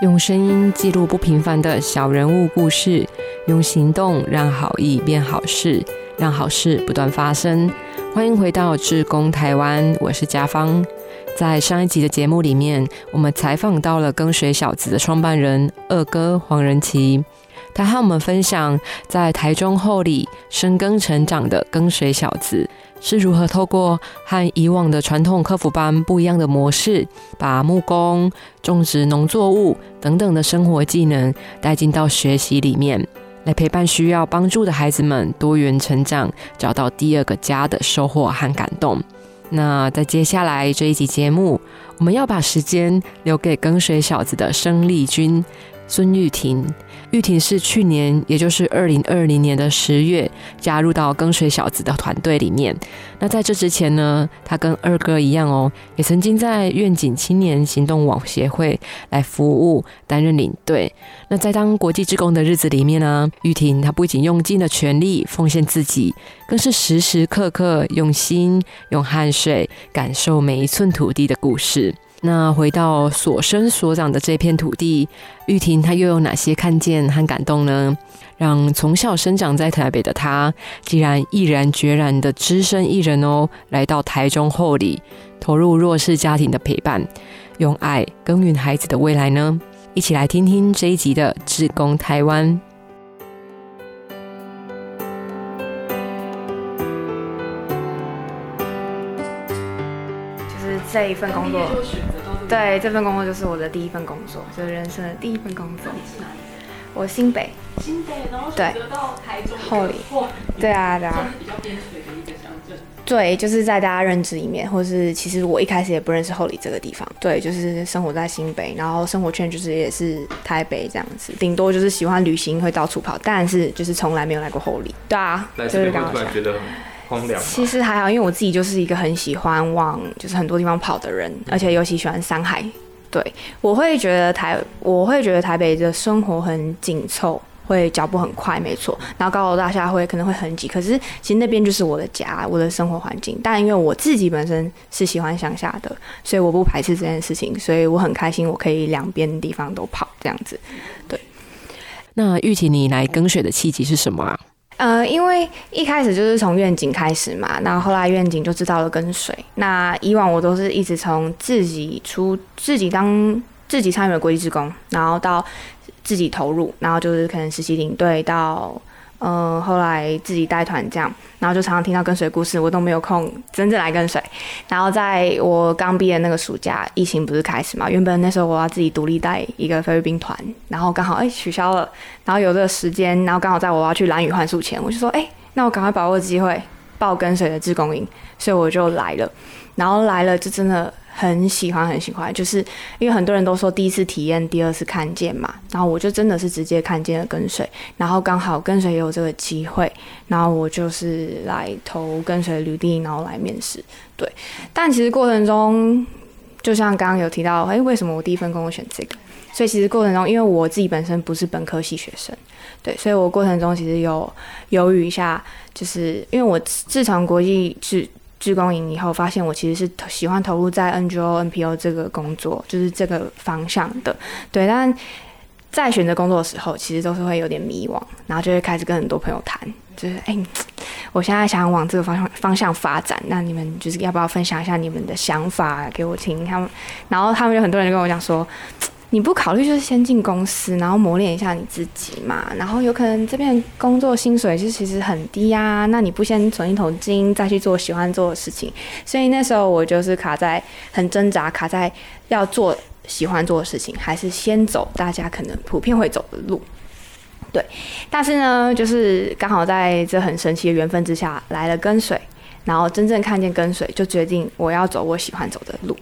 用声音记录不平凡的小人物故事，用行动让好意变好事，让好事不断发生。欢迎回到志工台湾，我是嘉芳。在上一集的节目里面，我们采访到了跟水小子的创办人二哥黄仁奇，他和我们分享在台中后里深耕成长的跟水小子。是如何透过和以往的传统客服班不一样的模式，把木工、种植农作物等等的生活技能带进到学习里面，来陪伴需要帮助的孩子们多元成长，找到第二个家的收获和感动。那在接下来这一集节目，我们要把时间留给跟随小子的生力军孙玉婷。玉婷是去年，也就是二零二零年的十月加入到跟随小子的团队里面。那在这之前呢，她跟二哥一样哦，也曾经在愿景青年行动网协会来服务，担任领队。那在当国际职工的日子里面呢，玉婷她不仅用尽了全力奉献自己，更是时时刻刻用心、用汗水感受每一寸土地的故事。那回到所生所长的这片土地，玉婷她又有哪些看见和感动呢？让从小生长在台北的她，竟然毅然决然的只身一人哦，来到台中后里，投入弱势家庭的陪伴，用爱耕耘孩子的未来呢？一起来听听这一集的《志工台湾》。这一份工作，对，这份工作就是我的第一份工作，就是人生的第一份工作。我新北，新北，然后对，到台中后里，对啊，对啊，比较边陲的一个乡镇。对，就是在大家认知里面，或是其实我一开始也不认识后里这个地方。对，就是生活在新北，然后生活圈就是也是台北这样子，顶多就是喜欢旅行会到处跑，但是就是从来没有来过后里。对啊，来这就是刚好边会突然觉得很荒凉。其实还好，因为我自己就是一个很喜欢往就是很多地方跑的人，而且尤其喜欢山海。对，我会觉得台，我会觉得台北的生活很紧凑，会脚步很快，没错。然后高楼大厦会可能会很挤，可是其实那边就是我的家，我的生活环境。但因为我自己本身是喜欢乡下的，所以我不排斥这件事情，所以我很开心，我可以两边地方都跑这样子。对那玉婷，你来跟水的契机是什么啊？呃，因为一开始就是从愿景开始嘛，那后来愿景就知道了跟随。那以往我都是一直从自己出自己当自己参与了国际职工，然后到自己投入，然后就是可能实习领队到。呃，后来自己带团这样，然后就常常听到跟随故事，我都没有空真正来跟随。然后在我刚毕业那个暑假，疫情不是开始嘛？原本那时候我要自己独立带一个菲律宾团，然后刚好哎取消了，然后有这个时间，然后刚好在我要去蓝雨换宿前，我就说哎，那我赶快把握机会报跟随的志工营，所以我就来了。然后来了就真的很喜欢，很喜欢，就是因为很多人都说第一次体验，第二次看见嘛。然后我就真的是直接看见了跟随，然后刚好跟随也有这个机会，然后我就是来投跟随履历，然后来面试。对，但其实过程中，就像刚刚有提到，哎，为什么我第一份工作选这个？所以其实过程中，因为我自己本身不是本科系学生，对，所以我过程中其实有犹豫一下，就是因为我自从国际志志工营以后，发现我其实是喜欢投入在 NGO、NPO 这个工作，就是这个方向的，对。但在选择工作的时候，其实都是会有点迷惘，然后就会开始跟很多朋友谈，就是哎、我现在想往这个方向方向发展，那你们就是要不要分享一下你们的想法给我听？他们，然后他们有很多人就跟我讲说。你不考虑就是先进公司，然后磨练一下你自己嘛。然后有可能这边工作薪水就其实很低呀、那你不先存一桶金，再去做喜欢做的事情？所以那时候我就是卡在很挣扎，卡在要做喜欢做的事情，还是先走大家可能普遍会走的路。对，但是呢，就是刚好在这很神奇的缘分之下来了跟随，然后真正看见跟随，就决定我要走我喜欢走的路。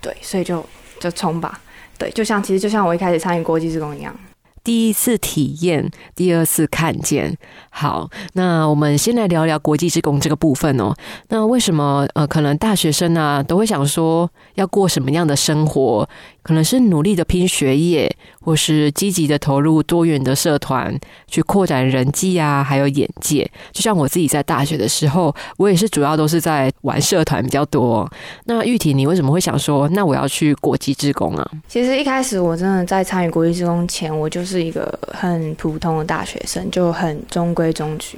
对，所以就就冲吧。对，就像其实就像我一开始参与国际职工一样。第一次体验，第二次看见。好，那我们先来聊聊国际职工这个部分哦。那为什么呃，可能大学生啊都会想说要过什么样的生活，可能是努力的拼学业，或是积极的投入多元的社团，去扩展人际啊，还有眼界。就像我自己在大学的时候，我也是主要都是在玩社团比较多。那玉婷，你为什么会想说，那我要去国际职工啊？其实一开始我真的在参与国际职工前，我就是一个很普通的大学生，就很中规中矩。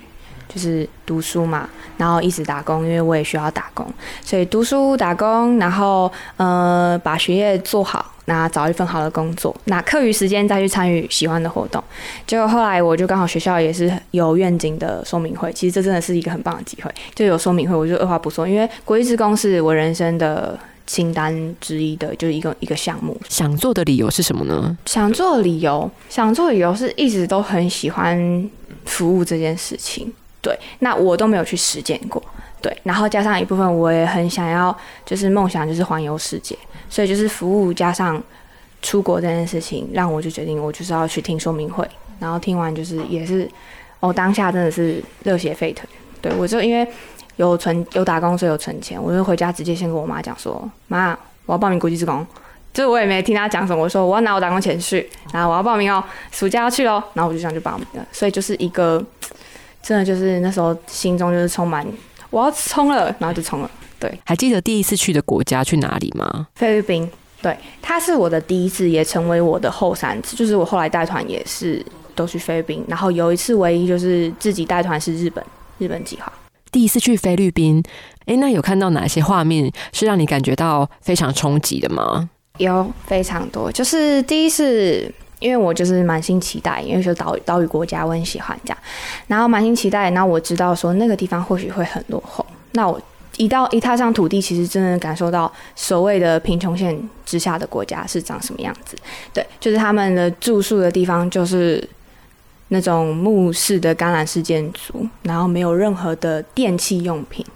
就是读书嘛，然后一直打工，因为我也需要打工，所以读书打工，然后呃把学业做好，那找一份好的工作，那课余时间再去参与喜欢的活动。结果后来我就刚好学校也是有愿景的说明会，其实这真的是一个很棒的机会，就有说明会，我就二话不说，因为国际职工是我人生的清单之一的，就是一个一个项目。想做的理由是什么呢？想做的理由，想做的理由是一直都很喜欢服务这件事情。对，那我都没有去实践过。对，然后加上一部分，我也很想要，就是梦想就是环游世界，所以就是服务加上出国这件事情，让我就决定我就是要去听说明会。然后听完就是也是，哦，当下真的是热血沸腾。对我就因为有存有打工，所以有存钱，我就回家直接先跟我妈讲说：“妈，我要报名国际职工。”就我也没听他讲什么，我说我要拿我打工钱去，然后我要报名哦，暑假要去喽。然后我就这样就报名了。所以就是一个。真的就是那时候心中就是充满我要冲了，然后就冲了。对，还记得第一次去的国家去哪里吗？菲律宾。对，它是我的第一次，也成为我的后三次。就是我后来带团也是都去菲律宾，然后有一次唯一就是自己带团是日本，日本计划。第一次去菲律宾，哎，那有看到哪些画面是让你感觉到非常冲击的吗？有非常多，就是第一次。因为我就是满心期待，因为说岛岛屿国家我很喜欢这样，然后满心期待，然后我知道说那个地方或许会很落后，那我一到一踏上土地，其实真的感受到所谓的贫穷线之下的国家是长什么样子。对，就是他们的住宿的地方就是那种木式的橄榄式建筑，然后没有任何的电器用品，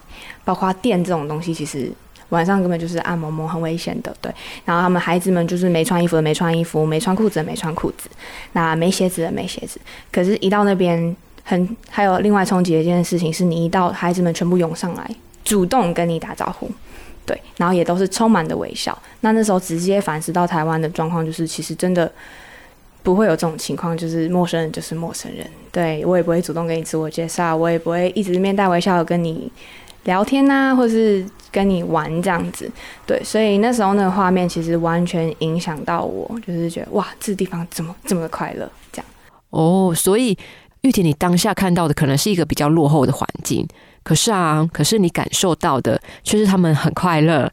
包括电这种东西，其实。晚上根本就是暗蒙蒙，很危险的。对，然后他们孩子们就是没穿衣服的没穿衣服，没穿裤子的没穿裤子，那没鞋子的没鞋子。可是，一到那边，很还有另外冲击的一件事情是，你一到，孩子们全部涌上来，主动跟你打招呼，对，然后也都是充满的微笑。那那时候直接反思到台湾的状况，就是其实真的不会有这种情况，就是陌生人就是陌生人。对我也不会主动跟你自我介绍，我也不会一直面带微笑的跟你聊天呐，或者是。跟你玩这样子，对，所以那时候那个画面其实完全影响到我，就是觉得哇，这地方怎么这么快乐？这样哦，所以玉婷，你当下看到的可能是一个比较落后的环境，可是啊，可是你感受到的却是他们很快乐。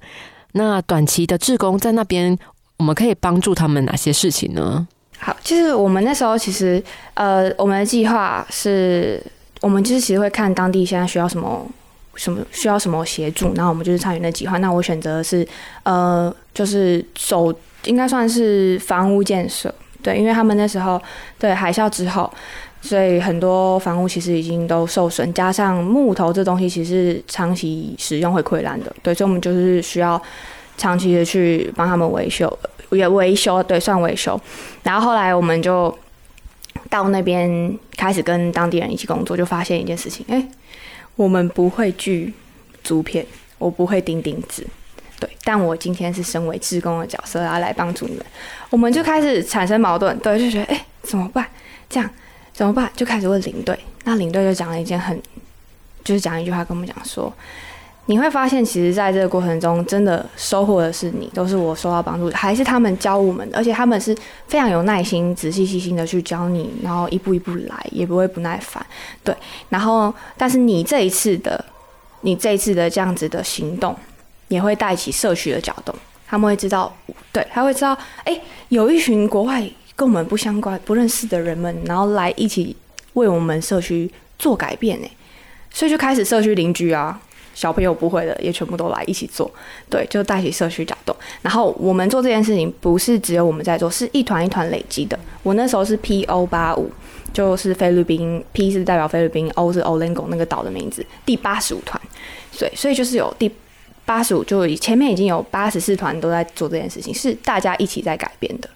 那短期的志工在那边，我们可以帮助他们哪些事情呢？好，就是我们那时候其实呃，我们的计划是，我们就是其实会看当地现在需要什么。什么需要什么协助，然后我们就是参与那计划。那我选择是，呃，就是走，应该算是房屋建设，对，因为他们那时候对海啸之后，所以很多房屋其实已经都受损，加上木头这东西其实长期使用会溃烂的，对，所以我们就是需要长期的去帮他们维修，也维修，对，算维修。然后后来我们就到那边开始跟当地人一起工作，就发现一件事情，哎。我们不会锯竹片，我不会钉钉子，对。但我今天是身为志工的角色，要来帮助你们，我们就开始产生矛盾，对，就觉得哎怎么办？这样怎么办？就开始问领队，那领队就讲了一件很，就是讲一句话跟我们讲说。你会发现，其实在这个过程中，真的收获的是你，都是我受到帮助，还是他们教我们的，而且他们是非常有耐心、仔细细心的去教你，然后一步一步来，也不会不耐烦。对，然后但是你这一次的，你这一次的这样子的行动，也会带起社区的搅动，他们会知道，对，他会知道，哎，有一群国外跟我们不相关、不认识的人们，然后来一起为我们社区做改变，哎，所以就开始社区邻居啊。小朋友不会的，也全部都来一起做，对，就带起社区搅动。然后我们做这件事情，不是只有我们在做，是一团一团累积的。我那时候是 P O 八五，就是菲律宾，P 是代表菲律宾，O 是 Olengo 那个岛的名字，第八十五团。对，所以就是有第八十五，就前面已经有八十四团都在做这件事情，是大家一起在改变的。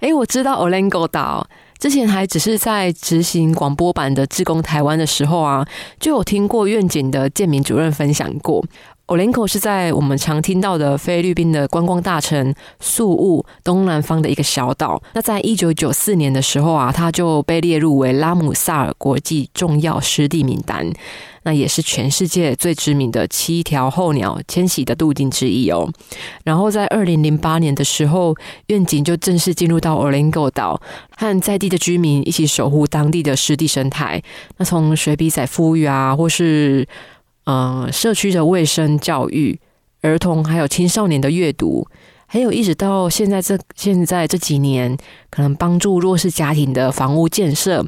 哎，我知道 Olengo 岛。之前还只是在执行广播版的志工台湾的时候啊，就有听过愿景的建民主任分享过。Olenco 是在我们常听到的菲律宾的观光大城宿务东南方的一个小岛。那在一九九四年的时候啊，它就被列入为拉姆萨尔国际重要湿地名单。那也是全世界最知名的七条候鸟迁徙的路径之一哦。然后在二零零八年的时候，愿景就正式进入到 Olenco 岛，和在地的居民一起守护当地的湿地生态。那从水笔仔富裕啊，或是呃，社区的卫生教育、儿童还有青少年的阅读，还有一直到现在这现在这几年，可能帮助弱势家庭的房屋建设，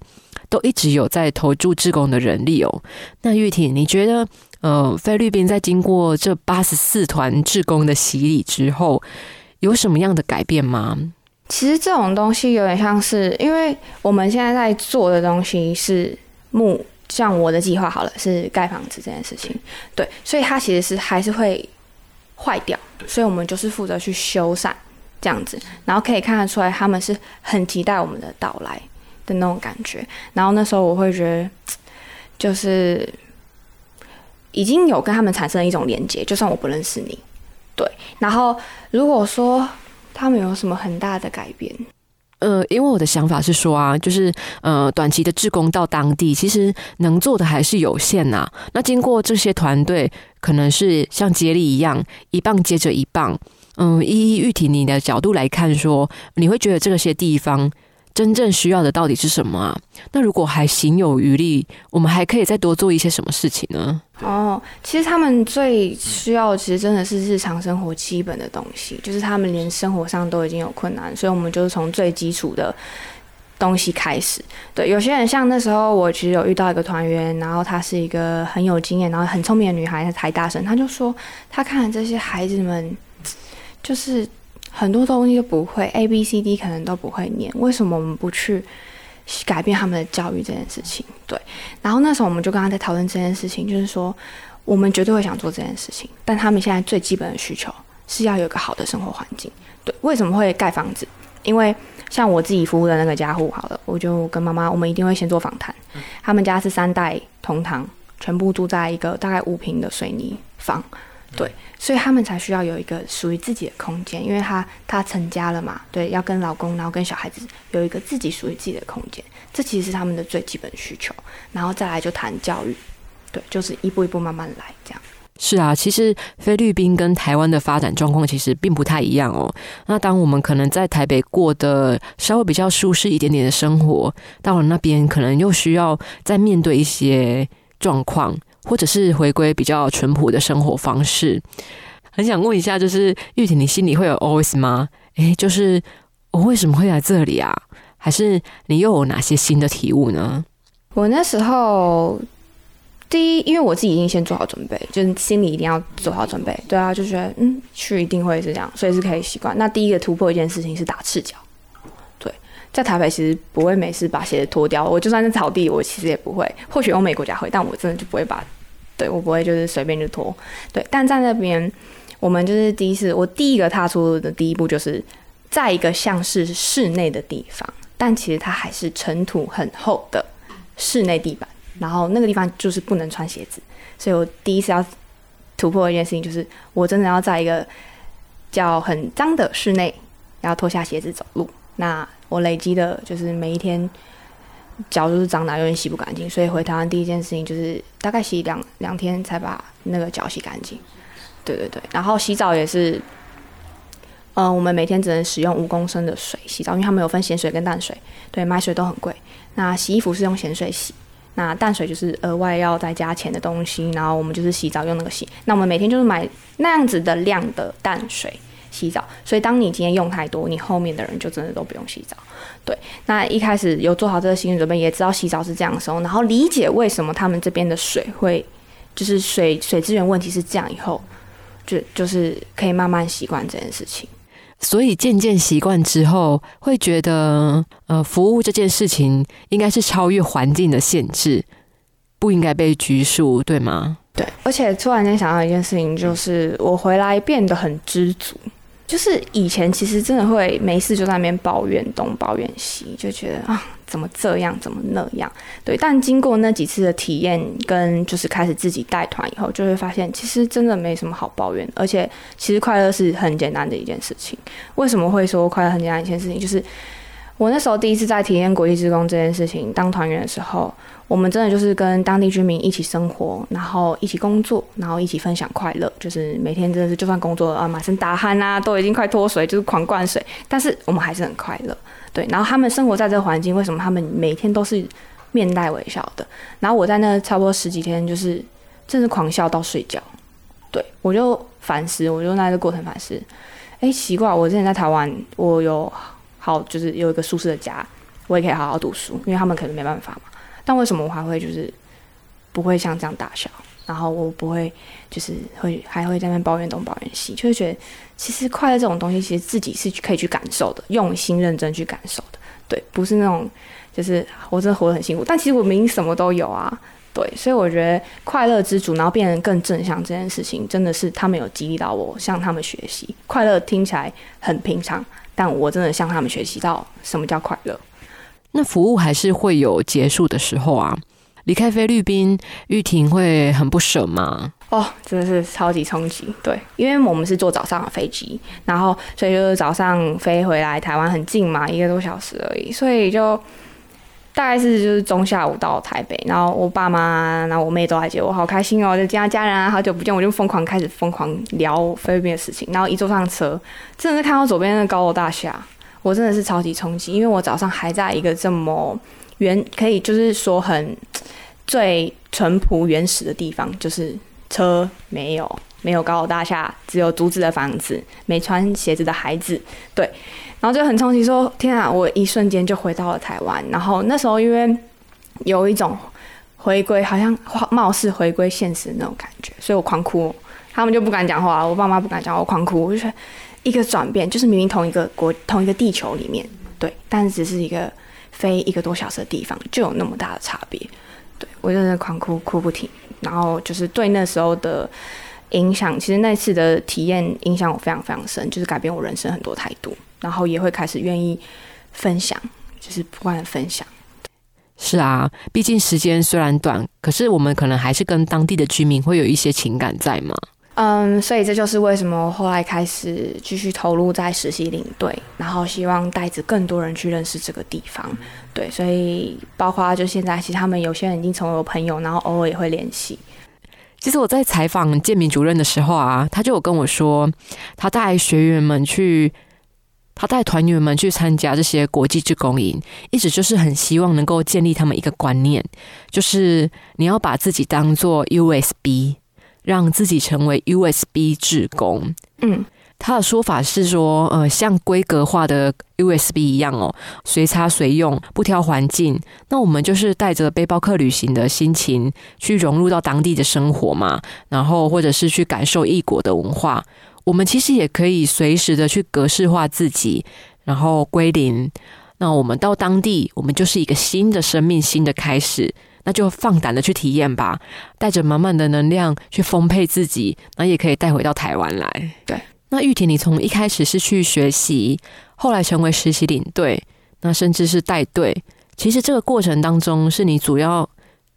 都一直有在投注志工的人力哦。那玉婷，你觉得呃，菲律宾在经过这八十四团志工的洗礼之后，有什么样的改变吗？其实这种东西有点像是，因为我们现在在做的东西是木。像我的计划好了，是盖房子这件事情，对，所以它其实是还是会坏掉，所以我们就是负责去修缮这样子，然后可以看得出来他们是很期待我们的到来的那种感觉，然后那时候我会觉得，就是已经有跟他们产生了一种连接，就算我不认识你，对，然后如果说他们有什么很大的改变。呃，因为我的想法是说啊，就是呃，短期的志工到当地，其实能做的还是有限呐。那经过这些团队，可能是像接力一样，一棒接着一棒。嗯，一一玉体你的角度来看，说你会觉得这些地方。真正需要的到底是什么啊？那如果还行有余力，我们还可以再多做一些什么事情呢？哦，其实他们最需要，其实真的是日常生活基本的东西，就是他们连生活上都已经有困难，所以我们就是从最基础的东西开始。对，有些人像那时候，我其实有遇到一个团员，然后她是一个很有经验，然后很聪明的女孩，她台大生，她就说，她看这些孩子们，就是。很多东西都不会，A B C D 可能都不会念，为什么我们不去改变他们的教育这件事情？对，然后那时候我们就跟他在讨论这件事情，就是说我们绝对会想做这件事情，但他们现在最基本的需求是要有一个好的生活环境。对，为什么会盖房子？因为像我自己服务的那个家户，好了，我就跟妈妈，我们一定会先做访谈。他们家是三代同堂，全部住在一个大概五平的水泥房。对，所以他们才需要有一个属于自己的空间，因为她她成家了嘛，对，要跟老公，然后跟小孩子有一个自己属于自己的空间，这其实是他们的最基本需求。然后再来就谈教育，对，就是一步一步慢慢来这样。是啊，其实菲律宾跟台湾的发展状况其实并不太一样哦。那当我们可能在台北过得稍微比较舒适一点点的生活，到了那边可能又需要再面对一些状况。或者是回归比较淳朴的生活方式，很想问一下，就是玉婷，你心里会有 always 吗？诶，就是我为什么会来这里啊？还是你又有哪些新的体悟呢？我那时候第一，因为我自己已经先做好准备，就是心里一定要做好准备。对啊，就觉得嗯，去一定会是这样，所以是可以习惯。那第一个突破一件事情是打赤脚。在台北其实不会没事把鞋子脱掉，我就算是草地，我其实也不会。或许欧美国家会，但我真的就不会把。对，我不会就是随便就脱。对，但在那边，我们就是第一次，我第一个踏出的第一步，就是在一个像是室内的地方，但其实它还是尘土很厚的室内地板。然后那个地方就是不能穿鞋子，所以我第一次要突破一件事情，就是我真的要在一个叫很脏的室内，要脱下鞋子走路。那我累积的就是每一天。脚就是脏的，有点洗不干净，所以回台湾第一件事情就是大概洗两两天才把那个脚洗干净。对对对，然后洗澡也是，嗯，我们每天只能使用五公升的水洗澡，因为他们有分咸水跟淡水，对，买水都很贵。那洗衣服是用咸水洗，那淡水就是额外要再加钱的东西。然后我们就是洗澡用那个洗，那我们每天就是买那样子的量的淡水洗澡，所以当你今天用太多，你后面的人就真的都不用洗澡。对，那一开始有做好这个心理准备，也知道洗澡是这样的时候，然后理解为什么他们这边的水会，就是水水资源问题是这样以后，就就是可以慢慢习惯这件事情。所以渐渐习惯之后，会觉得呃，服务这件事情应该是超越环境的限制，不应该被拘束，对吗？对，而且突然间想到一件事情，就是我回来变得很知足。就是以前其实真的会没事就在那边抱怨东抱怨西，就觉得啊怎么这样怎么那样，对。但经过那几次的体验跟就是开始自己带团以后，就会发现其实真的没什么好抱怨，而且其实快乐是很简单的一件事情。为什么会说快乐很简单一件事情？就是我那时候第一次在体验国际职工这件事情当团员的时候。我们真的就是跟当地居民一起生活，然后一起工作，然后一起分享快乐。就是每天真的是，就算工作啊，满身大汗啊，都已经快脱水，就是狂灌水，但是我们还是很快乐。对，然后他们生活在这个环境，为什么他们每天都是面带微笑的？然后我在那差不多十几天，就是真是狂笑到睡觉。对我就反思，我就那个过程反思。哎，奇怪，我之前在台湾，我有好就是有一个舒适的家，我也可以好好读书，因为他们可能没办法嘛。但为什么我还会就是不会像这样大笑？然后我不会就是会还会在那抱怨东抱怨西，就会觉得其实快乐这种东西，其实自己是可以去感受的，用心认真去感受的。对，不是那种就是我真的活得很辛苦，但其实我明明什么都有啊。对，所以我觉得快乐之主，然后变得更正向这件事情，真的是他们有激励到我，向他们学习。快乐听起来很平常，但我真的向他们学习到什么叫快乐。那服务还是会有结束的时候啊！离开菲律宾，玉婷会很不舍吗？哦，真的是超级冲击。对，因为我们是坐早上的飞机，然后所以就是早上飞回来台湾很近嘛，一个多小时而已，所以就大概是就是中下午到台北，然后我爸妈、然后我妹都来接我，好开心哦！就见到家人啊，好久不见，我就疯狂开始疯狂聊菲律宾的事情，然后一坐上车，真的是看到左边的高楼大厦。我真的是超级冲击，因为我早上还在一个这么原可以就是说很最淳朴原始的地方，就是车没有，没有高楼大厦，只有竹子的房子，没穿鞋子的孩子，对，然后就很冲击，说天啊，我一瞬间就回到了台湾，然后那时候因为有一种回归，好像貌似回归现实的那种感觉，所以我狂哭，他们就不敢讲话，我爸妈不敢讲，我狂哭，我就说。一个转变，就是明明同一个国、同一个地球里面，对，但只是一个飞一个多小时的地方，就有那么大的差别。对我真的狂哭哭不停，然后就是对那时候的影响，其实那次的体验影响我非常非常深，就是改变我人生很多态度，然后也会开始愿意分享，就是不断的分享。是啊，毕竟时间虽然短，可是我们可能还是跟当地的居民会有一些情感在嘛。嗯，所以这就是为什么后来开始继续投入在实习领队，然后希望带着更多人去认识这个地方。对，所以包括就现在，其实他们有些人已经成为我朋友，然后偶尔也会联系。其实我在采访建民主任的时候啊，他就有跟我说，他带学员们去，他带团员们去参加这些国际志工营，一直就是很希望能够建立他们一个观念，就是你要把自己当做 USB。让自己成为 USB 制工。嗯，他的说法是说，呃，像规格化的 USB 一样哦，随插随用，不挑环境。那我们就是带着背包客旅行的心情去融入到当地的生活嘛，然后或者是去感受异国的文化。我们其实也可以随时的去格式化自己，然后归零。那我们到当地，我们就是一个新的生命，新的开始。那就放胆的去体验吧，带着满满的能量去丰沛自己，那也可以带回到台湾来。对，那玉婷，你从一开始是去学习，后来成为实习领队，那甚至是带队，其实这个过程当中，是你主要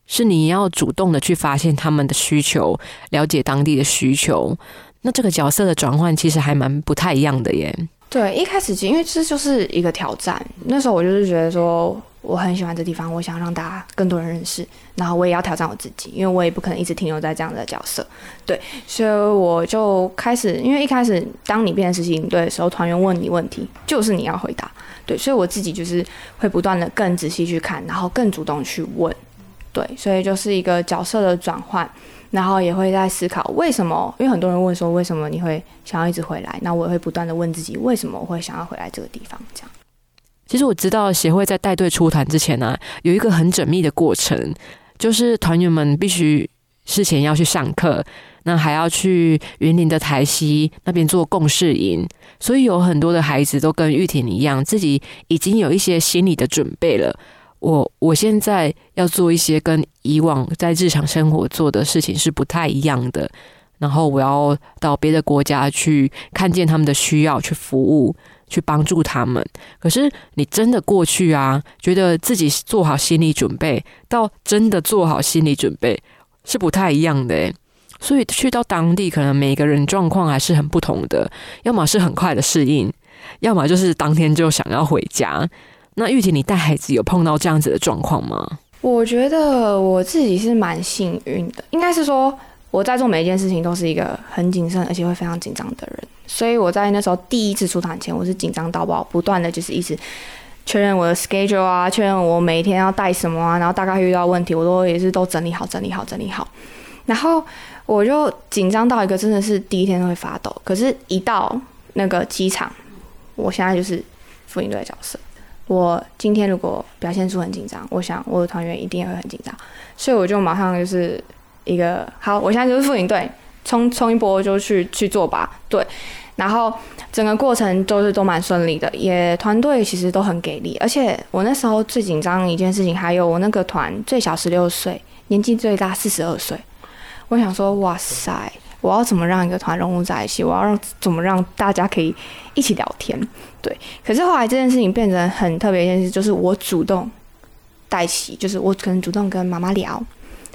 是你要主动的去发现他们的需求，了解当地的需求。那这个角色的转换，其实还蛮不太一样的耶。对，一开始因为这就是一个挑战，那时候我就是觉得说。我很喜欢这地方，我想让大家更多人认识，然后我也要挑战我自己，因为我也不可能一直停留在这样的角色，对，所以我就开始，因为一开始当你变成实习领队的时候，团员问你问题，就是你要回答，对，所以我自己就是会不断的更仔细去看，然后更主动去问，对，所以就是一个角色的转换，然后也会在思考为什么，因为很多人问说为什么你会想要一直回来，那我也会不断的问自己为什么我会想要回来这个地方，这样。其实我知道协会在带队出团之前呢，有一个很缜密的过程，就是团员们必须事前要去上课，那还要去云林的台西那边做共事营，所以有很多的孩子都跟玉婷一样，自己已经有一些心理的准备了。我我现在要做一些跟以往在日常生活做的事情是不太一样的。然后我要到别的国家去看见他们的需要，去服务，去帮助他们。可是你真的过去啊，觉得自己做好心理准备，到真的做好心理准备是不太一样的。所以去到当地，可能每个人状况还是很不同的，要么是很快的适应，要么就是当天就想要回家。那玉婷，你带孩子有碰到这样子的状况吗？我觉得我自己是蛮幸运的，应该是说我在做每一件事情都是一个很谨慎而且会非常紧张的人，所以我在那时候第一次出团前，我是紧张到爆，不断的就是一直确认我的 schedule 啊，确认我每一天要带什么啊，然后大概遇到问题，我都也是都整理好、整理好、整理好，然后我就紧张到一个真的是第一天都会发抖，可是，一到那个机场，我现在就是副领队的角色。我今天如果表现出很紧张，我想我的团员一定也会很紧张，所以我就马上就是一个好，我现在就是副领队，冲冲一波就去去做吧，对。然后整个过程都是都蛮顺利的，也团队其实都很给力，而且我那时候最紧张一件事情，还有我那个团最小十六岁，年纪最大四十二岁，我想说哇塞。我要怎么让一个团融入在一起？我要让怎么让大家可以一起聊天？对。可是后来这件事情变成很特别一件事，就是我主动带起，就是我可能主动跟妈妈聊，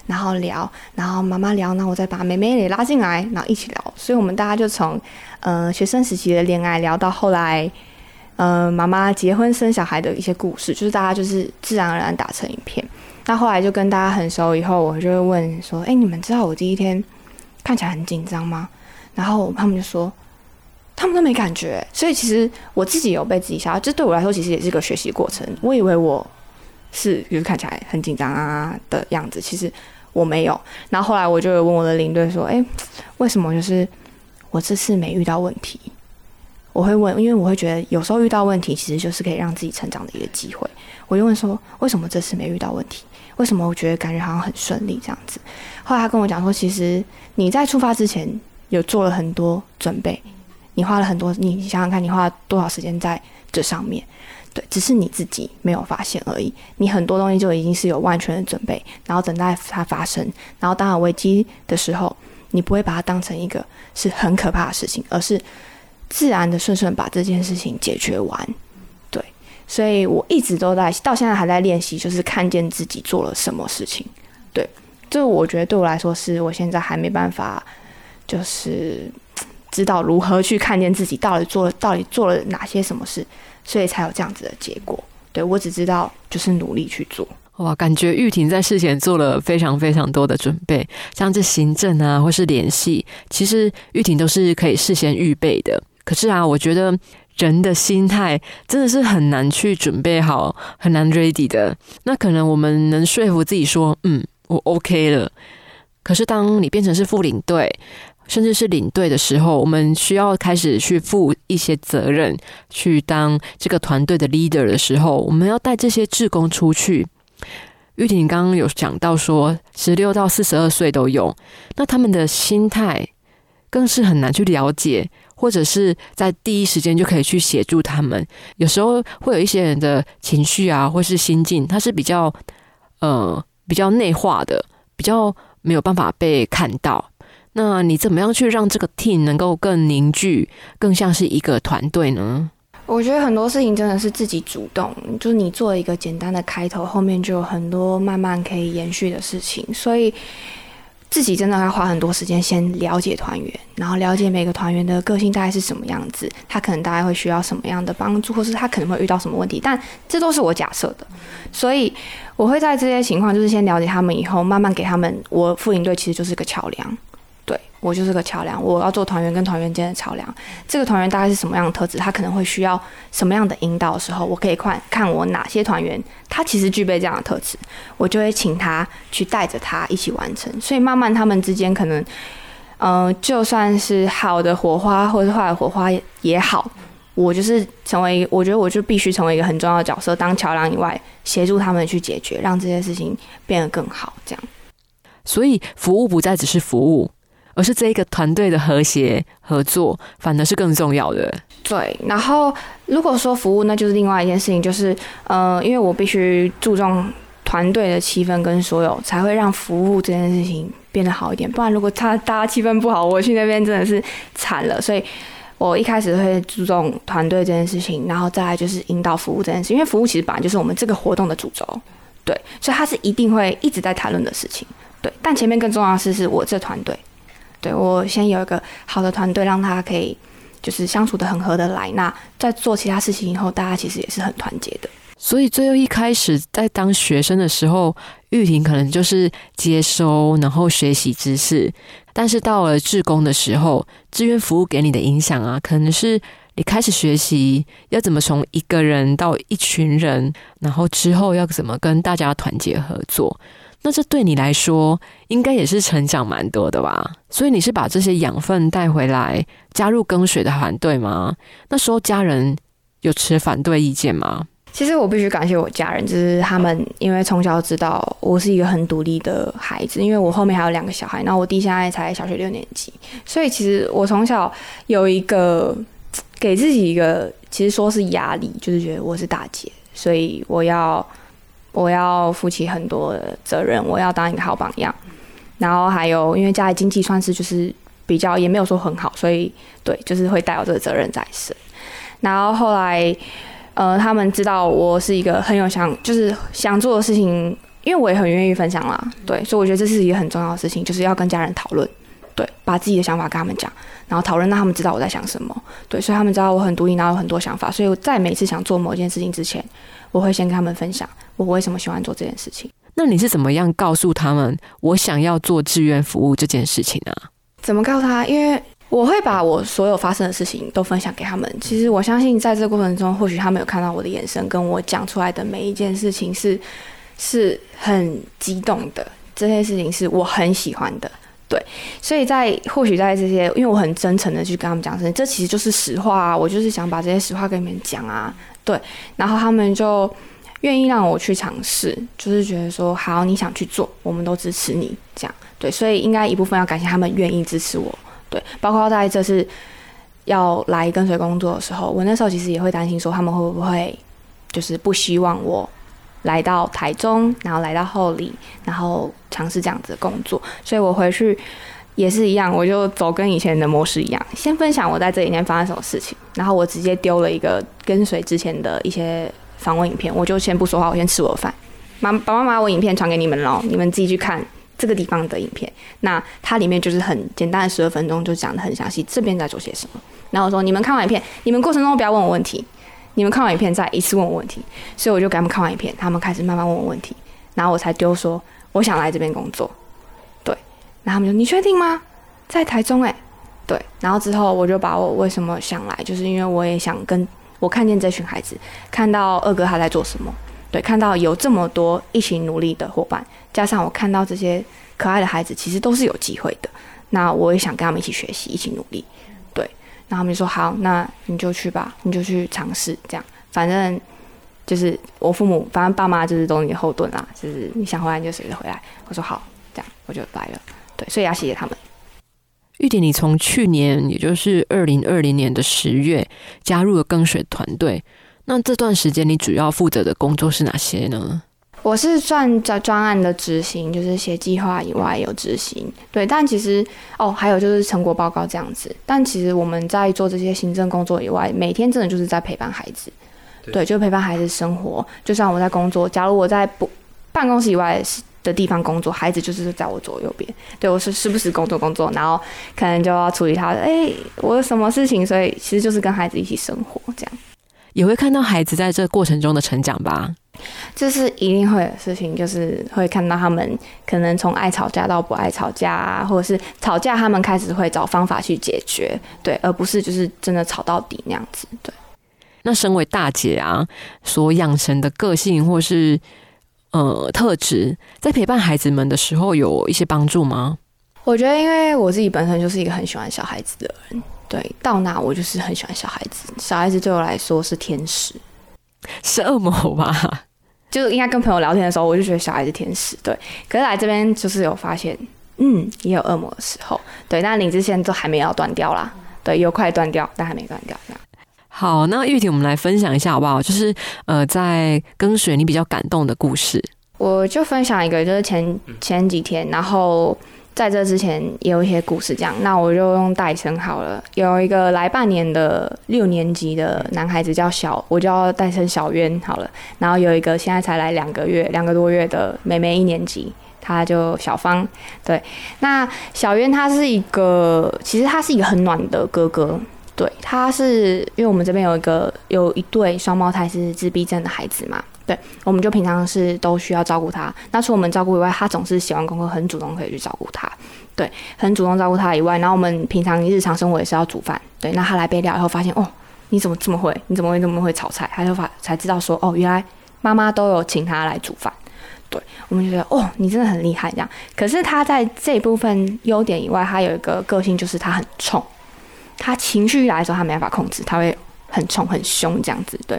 然后聊，然后妈妈聊，然后我再把妹妹也拉进来，然后一起聊。所以我们大家就从呃学生时期的恋爱聊到后来，呃妈妈结婚生小孩的一些故事，就是大家就是自然而然打成一片。那后来就跟大家很熟以后，我就会问说：“哎，你们知道我第一天？”看起来很紧张吗？然后他们就说，他们都没感觉。所以其实我自己有被自己吓，这对我来说其实也是个学习过程。我以为我是就是看起来很紧张啊的样子，其实我没有。然后后来我就问我的领队说：“哎，为什么就是我这次没遇到问题？”我会问，因为我会觉得有时候遇到问题其实就是可以让自己成长的一个机会。我就问说：“为什么这次没遇到问题？”为什么我觉得感觉好像很顺利这样子？后来他跟我讲说，其实你在出发之前有做了很多准备，你花了很多，你想想看你花了多少时间在这上面，对，只是你自己没有发现而已。你很多东西就已经是有万全的准备，然后等待它发生，然后当有危机的时候，你不会把它当成一个是很可怕的事情，而是自然的顺顺把这件事情解决完。对所以我一直都在，到现在还在练习，就是看见自己做了什么事情。对，这我觉得对我来说，是我现在还没办法，就是知道如何去看见自己到底做了，到底做了哪些什么事，所以才有这样子的结果。对我只知道就是努力去做。哇，感觉玉婷在事前做了非常非常多的准备，像这行政啊，或是联系，其实玉婷都是可以事先预备的。可是啊，我觉得。人的心态真的是很难去准备好，很难 ready 的。那可能我们能说服自己说，嗯，我 OK 了。可是当你变成是副领队，甚至是领队的时候，我们需要开始去负一些责任，去当这个团队的 leader 的时候，我们要带这些志工出去。玉婷刚刚有讲到说，十六到四十二岁都有，那他们的心态更是很难去了解。或者是在第一时间就可以去协助他们。有时候会有一些人的情绪啊，或是心境，他是比较呃比较内化的，比较没有办法被看到。那你怎么样去让这个 team 能够更凝聚，更像是一个团队呢？我觉得很多事情真的是自己主动，就是你做一个简单的开头，后面就有很多慢慢可以延续的事情，所以。自己真的要花很多时间先了解团员，然后了解每个团员的个性大概是什么样子，他可能大概会需要什么样的帮助，或是他可能会遇到什么问题，但这都是我假设的，所以我会在这些情况就是先了解他们以后，慢慢给他们。我副营队其实就是个桥梁。对我就是个桥梁，我要做团员跟团员间的桥梁。这个团员大概是什么样的特质？他可能会需要什么样的引导的时候，我可以看看我哪些团员他其实具备这样的特质，我就会请他去带着他一起完成。所以慢慢他们之间可能，嗯，就算是好的火花或者坏的火花也好，我就是成为，我觉得我就必须成为一个很重要的角色，当桥梁以外，协助他们去解决，让这些事情变得更好。这样，所以服务不再只是服务。而是这一个团队的和谐合作，反而是更重要的。对，然后如果说服务，那就是另外一件事情，就是呃，因为我必须注重团队的气氛跟所有，才会让服务这件事情。变得好一点，不然如果他大家气氛不好，我去那边真的是惨了。所以我一开始会注重团队这件事情，然后再来就是引导服务这件事，因为服务其实本来就是我们这个活动的主轴，对，所以它是一定会一直在谈论的事情，对。但前面更重要的是，是我这团队，对我先有一个好的团队，让他可以就是相处的很合得来。那在做其他事情以后，大家其实也是很团结的。所以最后一开始在当学生的时候，玉婷可能就是接收，然后学习知识。但是到了志工的时候，志愿服务给你的影响啊，可能是你开始学习要怎么从一个人到一群人，然后之后要怎么跟大家团结合作。那这对你来说，应该也是成长蛮多的吧？所以你是把这些养分带回来，加入跟学的团队吗？那时候家人有持反对意见吗？其实我必须感谢我家人，就是他们，因为从小知道我是一个很独立的孩子，因为我后面还有两个小孩，那我弟现在才小学六年级，所以其实我从小有一个给自己一个，其实说是压力，就是觉得我是大姐，所以我要我要负起很多责任，我要当一个好榜样，然后还有因为家里经济算是就是比较也没有说很好，所以对，就是会带有这个责任在身，然后后来。呃，他们知道我是一个很有想，就是想做的事情，因为我也很愿意分享啦，对，所以我觉得这是一个很重要的事情，就是要跟家人讨论，对，把自己的想法跟他们讲，然后讨论让他们知道我在想什么，对，所以他们知道我很独立，然后有很多想法，所以我在每次想做某件事情之前，我会先跟他们分享我为什么喜欢做这件事情。那你是怎么样告诉他们我想要做志愿服务这件事情呢？怎么告诉他？因为我会把我所有发生的事情都分享给他们。其实我相信，在这个过程中，或许他们有看到我的眼神，跟我讲出来的每一件事情是是很激动的。这些事情是我很喜欢的，对。所以在或许在这些，因为我很真诚的去跟他们讲，这其实就是实话啊。我就是想把这些实话跟你们讲啊，对。然后他们就愿意让我去尝试，就是觉得说好，你想去做，我们都支持你，这样对。所以应该一部分要感谢他们愿意支持我。对，包括在这次要来跟随工作的时候，我那时候其实也会担心说他们会不会就是不希望我来到台中，然后来到后里，然后尝试这样子的工作。所以我回去也是一样，我就走跟以前的模式一样，先分享我在这几天发生什么事情，然后我直接丢了一个跟随之前的一些访问影片，我就先不说话，我先吃我的饭。妈，爸爸妈妈，我影片传给你们喽，你们自己去看。这个地方的影片，那它里面就是很简单的十二分钟，就讲的很详细。这边在做些什么？然后我说你们看完影片，你们过程中不要问我问题，你们看完影片再一次问我问题。所以我就给他们看完影片，他们开始慢慢问我问题，然后我才丢说我想来这边工作。然后他们说你确定吗？在台中诶。对，然后之后我就把我为什么想来，就是因为我也想跟我看见这群孩子，看到二哥他在做什么。对，看到有这么多一起努力的伙伴，加上我看到这些可爱的孩子，其实都是有机会的。那我也想跟他们一起学习，一起努力。对，然后他们就说：“好，那你就去吧，你就去尝试。这样，反正就是我父母，反正爸妈就是都你的后盾啦，就是你想回来你就随时回来。”我说：“好，这样我就来了。”对，所以要谢谢他们。玉婷，你从去年，也就是二零二零年的十月，加入了跟随团队。那这段时间你主要负责的工作是哪些呢？我是算在专案的执行，就是写计划以外有执行。对，但其实哦，还有就是成果报告这样子。但其实我们在做这些行政工作以外，每天真的就是在陪伴孩子。对，就陪伴孩子生活。就像我在工作，假如我在不办公室以外的地方工作，孩子就是在我左右边。对我是时不时工作工作，然后可能就要处理他的，哎，我有什么事情，所以其实就是跟孩子一起生活这样。也会看到孩子在这过程中的成长吧，这是一定会的事情，就是会看到他们可能从爱吵架到不爱吵架啊，或者是吵架，他们开始会找方法去解决，对，而不是就是真的吵到底那样子。对，那身为大姐啊，所养成的个性或是呃特质，在陪伴孩子们的时候有一些帮助吗？我觉得，因为我自己本身就是一个很喜欢小孩子的人。对，到哪我就是很喜欢小孩子，小孩子对我来说是天使，是恶魔吧？就应该跟朋友聊天的时候，我就觉得小孩子天使。对，可是来这边就是有发现，嗯，也有恶魔的时候。对，但理智线都还没要断掉啦。对，有快断掉，但还没断掉。好，那玉婷，我们来分享一下好不好？就是呃，在跟随你比较感动的故事，我就分享一个，就是前前几天，然后。在这之前也有一些故事，这样，那我就用代称好了。有一个来半年的六年级的男孩子叫小，我就要代称小渊好了。然后有一个现在才来两个月、两个多月的妹妹一年级，她就小芳。对，那小渊他是一个，其实他是一个很暖的哥哥。对，他是因为我们这边有一个有一对双胞胎是自闭症的孩子嘛。对，我们就平常是都需要照顾他。那除我们照顾以外，他总是写完功课很主动可以去照顾他。对，很主动照顾他以外，然后我们平常日常生活也是要煮饭。对，那他来备料以后发现，哦，你怎么这么会？你怎么会这么会炒菜？他就发才知道说，哦，原来妈妈都有请他来煮饭。对，我们就觉得，哦，你真的很厉害这样。可是他在这部分优点以外，他有一个个性就是他很冲，他情绪一来的时候他没办法控制，他会很冲很凶这样子。对。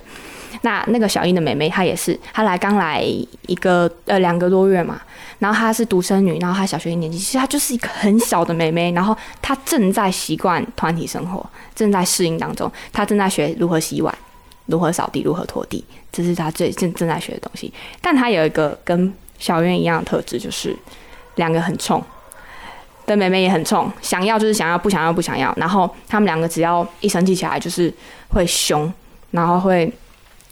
那那个小英的妹妹，她也是，她来刚来一个呃两个多月嘛，然后她是独生女，然后她小学一年级，其实她就是一个很小的妹妹，然后她正在习惯团体生活，正在适应当中，她正在学如何洗碗、如何扫地、如何拖地，这是她最正正在学的东西。但她有一个跟小渊一样的特质，就是两个很冲的妹妹也很冲，想要就是想要，不想要不想要，然后他们两个只要一生气起来，就是会凶，然后会。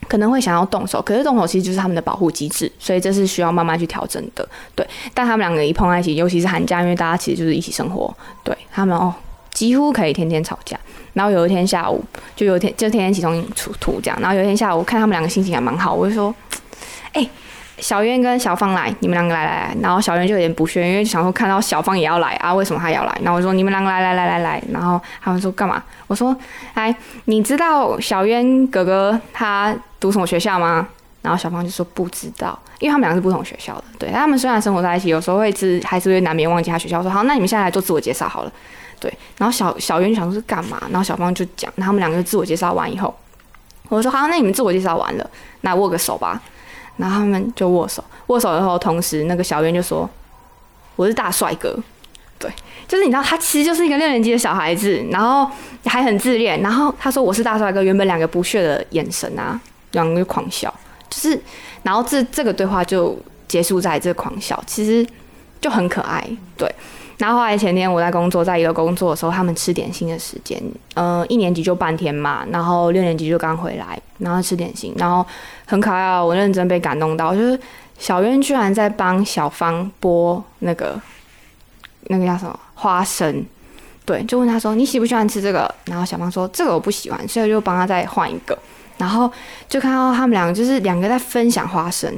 可能会想要动手，可是动手其实就是他们的保护机制，所以这是需要慢慢去调整的。对，但他们两个一碰在一起，尤其是寒假，因为大家其实就是一起生活，对他们哦，几乎可以天天吵架。然后有一天下午，就有一天就天天起床出图这样。然后有一天下午，看他们两个心情还蛮好，我就说，哎。小渊跟小芳来，你们两个来来来，然后小渊就有点不屑，因为想说看到小芳也要来啊，为什么他要来？然后我说你们两个来来来来来，然后他们说干嘛？我说哎，你知道小渊哥哥他读什么学校吗？然后小芳就说不知道，因为他们两个是不同学校的。对他们虽然生活在一起，有时候会知还是会难免忘记他学校。说好，那你们现在来做自我介绍好了。对，然后小小渊想说是干嘛？然后小芳就讲，然后他们两个自我介绍完以后，我说好，那你们自我介绍完了，那握个手吧。然后他们就握手，握手以后，同时那个小渊就说：“我是大帅哥。”对，就是你知道，他其实就是一个六年级的小孩子，然后还很自恋。然后他说：“我是大帅哥。”原本两个不屑的眼神啊，两个狂笑，就是，然后这这个对话就结束在这狂笑，其实就很可爱。对。然后后来前天我在工作，在一个工作的时候，他们吃点心的时间，呃，一年级就半天嘛，然后六年级就刚回来，然后吃点心，然后很可爱啊，我认真被感动到，就是小渊居然在帮小芳剥那个那个叫什么花生，对，就问他说你喜不喜欢吃这个，然后小芳说这个我不喜欢，所以就帮他再换一个。然后就看到他们两个，就是两个在分享花生，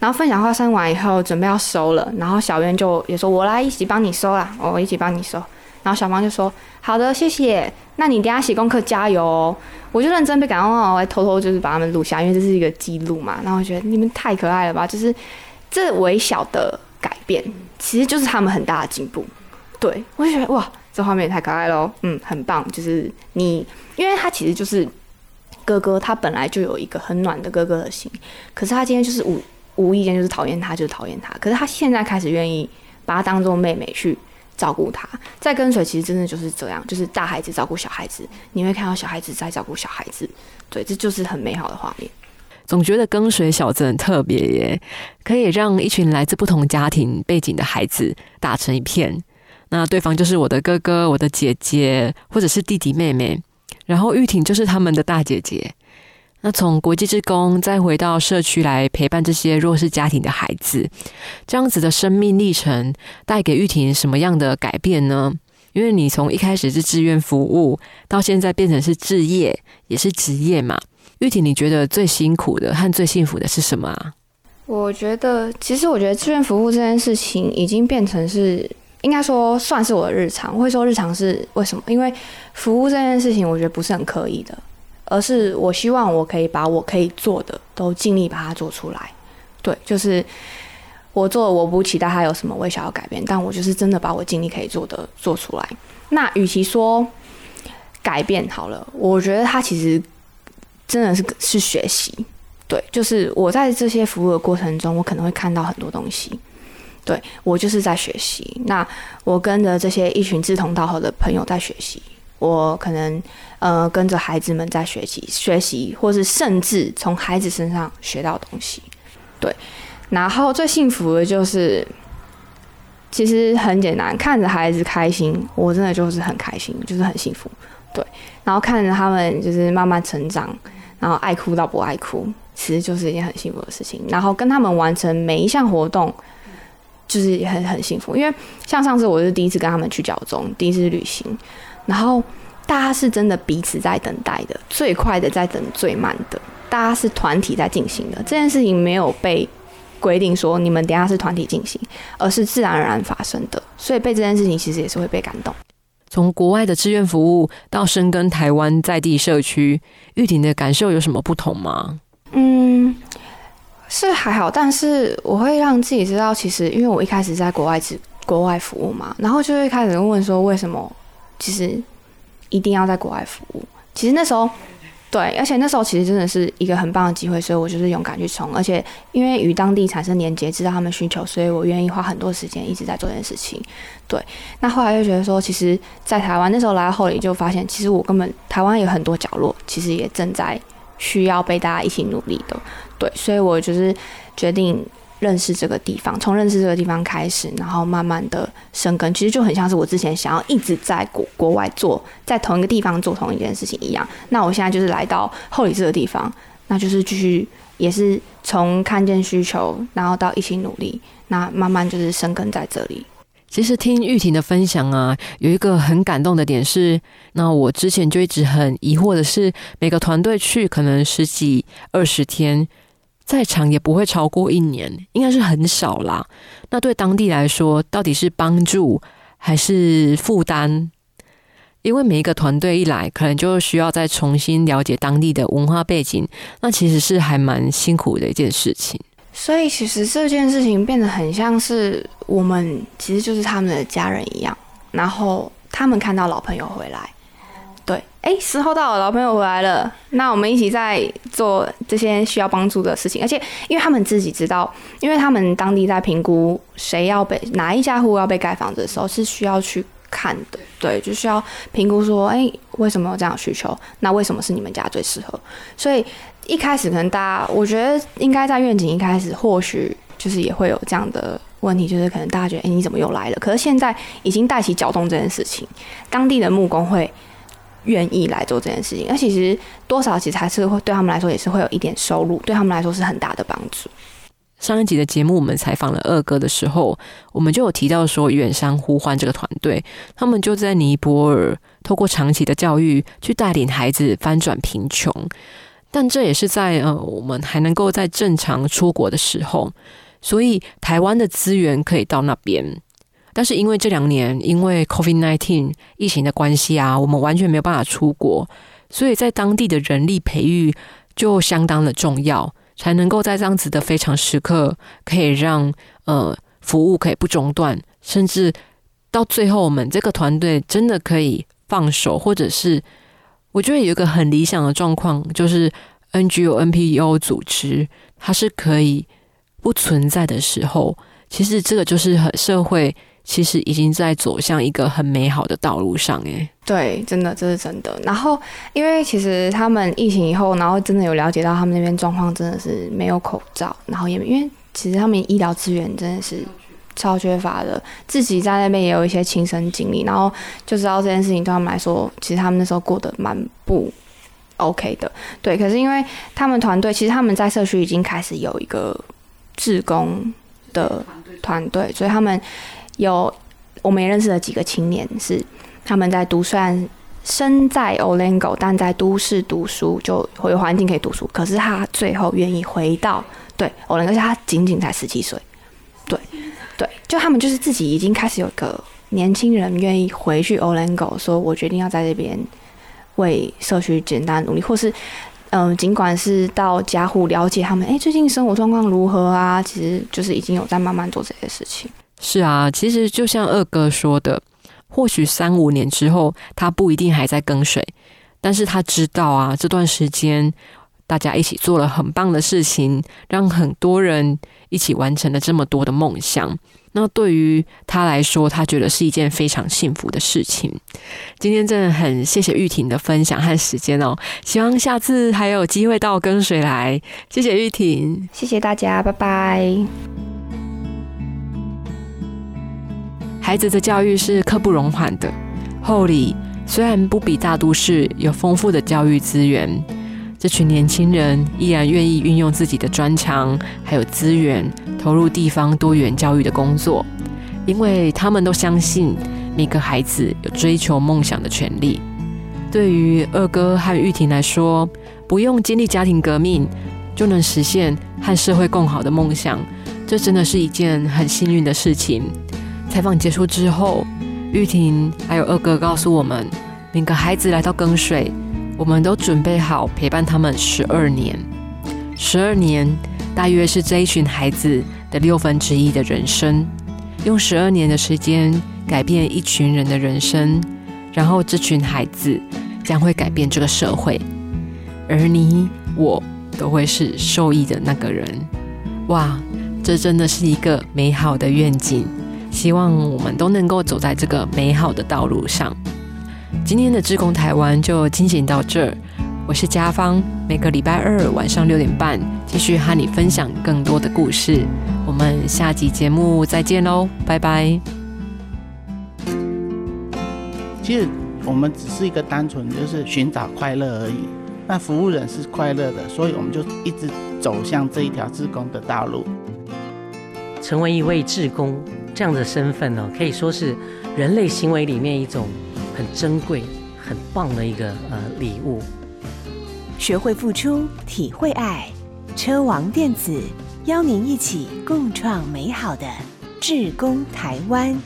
然后分享花生完以后，准备要收了，然后小渊就也说：“我来一起帮你收啦，我一起帮你收。”然后小芳就说：“好的，谢谢。那你等下写功课加油哦。”我就认真被感动到，我还偷偷就是把他们录下，因为这是一个记录嘛。然后我觉得你们太可爱了吧，就是这微小的改变，其实就是他们很大的进步。对我就觉得哇，这画面也太可爱喽，嗯，很棒。就是你，因为他其实就是。哥哥他本来就有一个很暖的哥哥的心，可是他今天就是无无意间就是讨厌他，就是讨厌他。可是他现在开始愿意把他当做妹妹去照顾他，在跟随其实真的就是这样，就是大孩子照顾小孩子，你会看到小孩子在照顾小孩子，对，这就是很美好的画面。总觉得跟随小子很特别耶，可以让一群来自不同家庭背景的孩子打成一片，那对方就是我的哥哥、我的姐姐，或者是弟弟妹妹。然后玉婷就是他们的大姐姐。那从国际职工再回到社区来陪伴这些弱势家庭的孩子，这样子的生命历程带给玉婷什么样的改变呢？因为你从一开始是志愿服务，到现在变成是置业，也是职业嘛。玉婷，你觉得最辛苦的和最幸福的是什么啊？我觉得，其实我觉得志愿服务这件事情已经变成是。应该说算是我的日常。我会说日常是为什么？因为服务这件事情，我觉得不是很刻意的，而是我希望我可以把我可以做的都尽力把它做出来。对，就是我做，我不期待它有什么微小的改变，但我就是真的把我尽力可以做的做出来。那与其说改变好了，我觉得它其实真的是是学习。对，就是我在这些服务的过程中，我可能会看到很多东西。对我就是在学习，那我跟着这些一群志同道合的朋友在学习，我可能呃跟着孩子们在学习，学习，或是甚至从孩子身上学到东西。对，然后最幸福的就是，其实很简单，看着孩子开心，我真的就是很开心，就是很幸福。对，然后看着他们就是慢慢成长，然后爱哭到不爱哭，其实就是一件很幸福的事情。然后跟他们完成每一项活动，就是也很很幸福。因为像上次我是第一次跟他们去角中，第一次旅行，然后大家是真的彼此在等待的，最快的在等最慢的，大家是团体在进行的。这件事情没有被规定说你们等下是团体进行，而是自然而然发生的，所以被这件事情其实也是会被感动。从国外的志愿服务到深耕台湾在地社区，玉婷的感受有什么不同吗？嗯，是还好，但是我会让自己知道，其实因为我一开始在国外只国外服务嘛，然后就会开始问说为什么其实一定要在国外服务？其实那时候。对，而且那时候其实真的是一个很棒的机会，所以我就是勇敢去冲。而且因为与当地产生连接，知道他们需求，所以我愿意花很多时间一直在做这件事情。对，那后来就觉得说，其实，在台湾那时候来到后里，就发现其实我根本台湾有很多角落，其实也正在需要被大家一起努力的。对，所以我就是决定。认识这个地方，从认识这个地方开始，然后慢慢的生根，其实就很像是我之前想要一直在国国外做，在同一个地方做同一件事情一样。那我现在就是来到后里这个地方，那就是继续也是从看见需求，然后到一起努力，那慢慢就是生根在这里。其实听玉婷的分享啊，有一个很感动的点是，那我之前就一直很疑惑的是，每个团队去可能十几二十天。在场也不会超过一年，应该是很少啦。那对当地来说，到底是帮助还是负担？因为每一个团队一来，可能就需要再重新了解当地的文化背景，那其实是还蛮辛苦的一件事情。所以，其实这件事情变得很像是我们其实就是他们的家人一样，然后他们看到老朋友回来。对，哎，时候到了，老朋友回来了，那我们一起在做这些需要帮助的事情。而且，因为他们自己知道，因为他们当地在评估谁要被哪一家户要被盖房子的时候，是需要去看的。对，就需要评估说，哎，为什么有这样需求？那为什么是你们家最适合？所以一开始可能大家，我觉得应该在愿景一开始，或许就是也会有这样的问题，就是可能大家觉得，哎，你怎么又来了？可是现在已经带起搅动这件事情，当地的木工会。愿意来做这件事情，而其实多少其实还是会对他们来说也是会有一点收入，对他们来说是很大的帮助。上一集的节目我们采访了二哥的时候，我们就有提到说，远山呼唤这个团队，他们就在尼泊尔透过长期的教育去带领孩子翻转贫穷，但这也是在呃我们还能够在正常出国的时候，所以台湾的资源可以到那边。但是因为这两年因为 COVID-19 疫情的关系啊，我们完全没有办法出国，所以在当地的人力培育就相当的重要，才能够在这样子的非常时刻，可以让呃服务可以不中断，甚至到最后我们这个团队真的可以放手，或者是我觉得有一个很理想的状况，就是 NGO、NPO 组织它是可以不存在的时候，其实这个就是很社会。其实已经在走向一个很美好的道路上，诶，对，真的这是真的。然后，因为其实他们疫情以后，然后真的有了解到他们那边状况真的是没有口罩，然后也因为其实他们医疗资源真的是超缺乏的，自己在那边也有一些亲身经历，然后就知道这件事情对他们来说，其实他们那时候过得蛮不 OK 的。对，可是因为他们团队，其实他们在社区已经开始有一个志工的团队，所以他们。有，我们也认识了几个青年，是他们在读，虽然身在 Olango，但在都市读书，就有环境可以读书。可是他最后愿意回到对 Olango，而且他仅仅才十七岁，对对，就他们就是自己已经开始有一个年轻人愿意回去 Olango，说我决定要在这边为社区简单努力，或是嗯，尽管是到家户了解他们，哎，最近生活状况如何啊？其实就是已经有在慢慢做这些事情。是啊，其实就像二哥说的，或许三五年之后，他不一定还在跟水，但是他知道啊，这段时间大家一起做了很棒的事情，让很多人一起完成了这么多的梦想。那对于他来说，他觉得是一件非常幸福的事情。今天真的很谢谢玉婷的分享和时间哦，希望下次还有机会到跟水来。谢谢玉婷，谢谢大家，拜拜。孩子的教育是刻不容缓的。后里虽然不比大都市有丰富的教育资源，这群年轻人依然愿意运用自己的专长还有资源，投入地方多元教育的工作，因为他们都相信每个孩子有追求梦想的权利。对于二哥和玉婷来说，不用经历家庭革命，就能实现和社会共好的梦想，这真的是一件很幸运的事情。采访结束之后，玉婷还有二哥告诉我们，每个孩子来到庚水，我们都准备好陪伴他们十二年。十二年大约是这一群孩子的六分之一的人生，用十二年的时间改变一群人的人生，然后这群孩子。将会改变这个社会，而你我都会是受益的那个人。哇，这真的是一个美好的愿景，希望我们都能够走在这个美好的道路上。今天的志工台湾就进行到这儿，我是家芳，每个礼拜二晚上六点半继续和你分享更多的故事。我们下集节目再见喽，拜拜。其实。我们只是一个单纯就是寻找快乐而已。那服务人是快乐的，所以我们就一直走向这一条志工的道路。成为一位志工这样的身份呢，可以说是人类行为里面一种很珍贵、很棒的一个呃礼物。学会付出，体会爱。车王电子邀您一起共创美好的志工台湾。